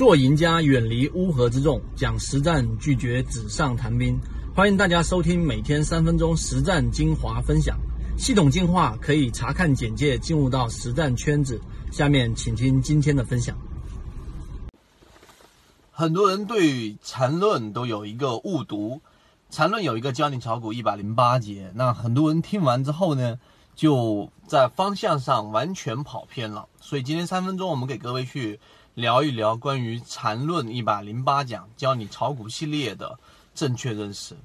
做赢家，远离乌合之众，讲实战，拒绝纸上谈兵。欢迎大家收听每天三分钟实战精华分享。系统进化可以查看简介，进入到实战圈子。下面请听今天的分享。很多人对缠论都有一个误读，缠论有一个教你炒股一百零八节，那很多人听完之后呢，就在方向上完全跑偏了。所以今天三分钟，我们给各位去聊一聊关于缠论一百零八讲教你炒股系列的正确认识。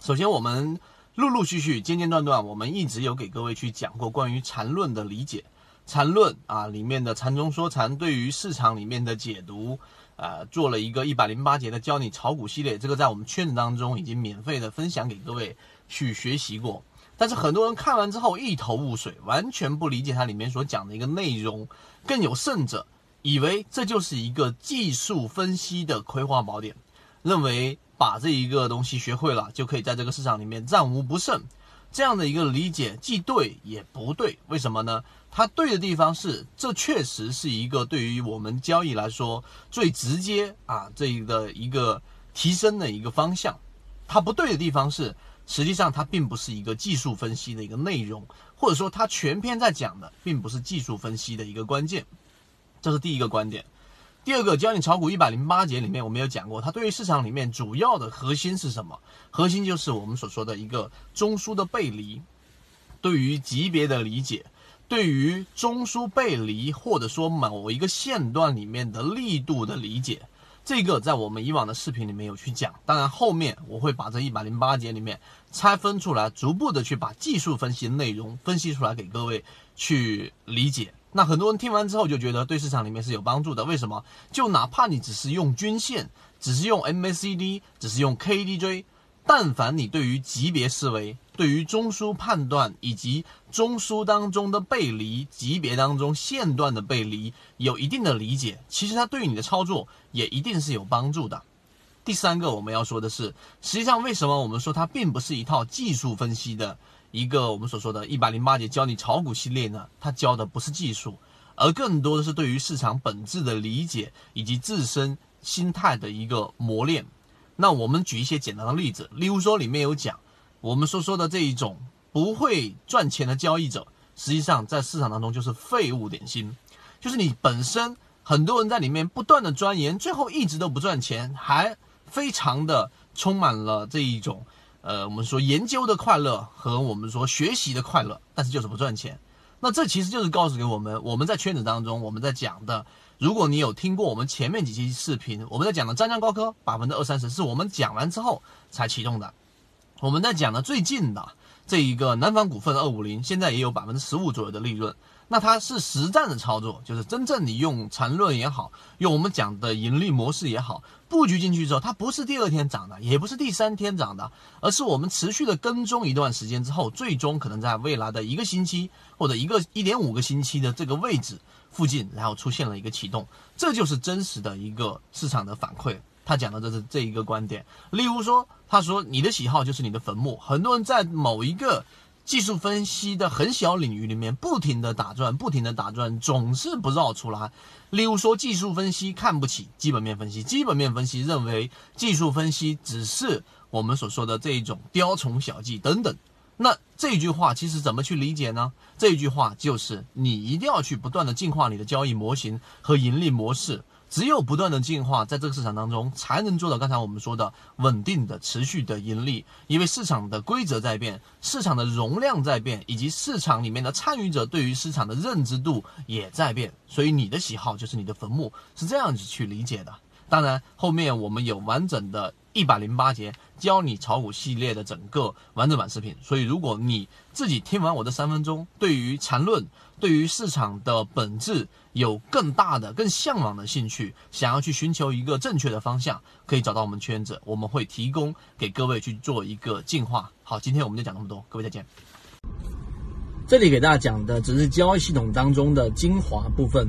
首先，我们陆陆续续、间间断断，我们一直有给各位去讲过关于缠论的理解。缠论啊，里面的缠中说禅对于市场里面的解读，呃，做了一个一百零八节的教你炒股系列，这个在我们圈子当中已经免费的分享给各位去学习过。但是很多人看完之后一头雾水，完全不理解它里面所讲的一个内容，更有甚者，以为这就是一个技术分析的葵花宝典，认为把这一个东西学会了就可以在这个市场里面战无不胜。这样的一个理解既对也不对，为什么呢？它对的地方是，这确实是一个对于我们交易来说最直接啊，这一个一个提升的一个方向。它不对的地方是，实际上它并不是一个技术分析的一个内容，或者说它全篇在讲的并不是技术分析的一个关键。这是第一个观点。第二个教你炒股一百零八节里面，我们有讲过，它对于市场里面主要的核心是什么？核心就是我们所说的一个中枢的背离，对于级别的理解，对于中枢背离或者说某一个线段里面的力度的理解，这个在我们以往的视频里面有去讲。当然后面我会把这一百零八节里面拆分出来，逐步的去把技术分析内容分析出来给各位去理解。那很多人听完之后就觉得对市场里面是有帮助的，为什么？就哪怕你只是用均线，只是用 MACD，只是用 KDJ，但凡你对于级别思维、对于中枢判断以及中枢当中的背离、级别当中线段的背离有一定的理解，其实它对于你的操作也一定是有帮助的。第三个我们要说的是，实际上为什么我们说它并不是一套技术分析的？一个我们所说的“一百零八节教你炒股”系列呢，它教的不是技术，而更多的是对于市场本质的理解以及自身心态的一个磨练。那我们举一些简单的例子，例如说里面有讲我们所说的这一种不会赚钱的交易者，实际上在市场当中就是废物点心，就是你本身很多人在里面不断的钻研，最后一直都不赚钱，还非常的充满了这一种。呃，我们说研究的快乐和我们说学习的快乐，但是就是不赚钱。那这其实就是告诉给我们，我们在圈子当中，我们在讲的，如果你有听过我们前面几期视频，我们在讲的湛江高科百分之二三十，是我们讲完之后才启动的。我们在讲的最近的这一个南方股份二五零，现在也有百分之十五左右的利润。那它是实战的操作，就是真正你用缠论也好，用我们讲的盈利模式也好，布局进去之后，它不是第二天涨的，也不是第三天涨的，而是我们持续的跟踪一段时间之后，最终可能在未来的一个星期或者一个一点五个星期的这个位置附近，然后出现了一个启动，这就是真实的一个市场的反馈。他讲的这是这一个观点。例如说，他说你的喜好就是你的坟墓，很多人在某一个。技术分析的很小领域里面，不停的打转，不停的打转，总是不绕出来。例如说，技术分析看不起基本面分析，基本面分析认为技术分析只是我们所说的这一种雕虫小技等等。那这句话其实怎么去理解呢？这句话就是你一定要去不断的进化你的交易模型和盈利模式。只有不断的进化，在这个市场当中，才能做到刚才我们说的稳定的、持续的盈利。因为市场的规则在变，市场的容量在变，以及市场里面的参与者对于市场的认知度也在变。所以你的喜好就是你的坟墓，是这样子去理解的。当然，后面我们有完整的。一百零八节教你炒股系列的整个完整版视频，所以如果你自己听完我的三分钟，对于缠论、对于市场的本质有更大的、更向往的兴趣，想要去寻求一个正确的方向，可以找到我们圈子，我们会提供给各位去做一个进化。好，今天我们就讲这么多，各位再见。这里给大家讲的只是交易系统当中的精华部分。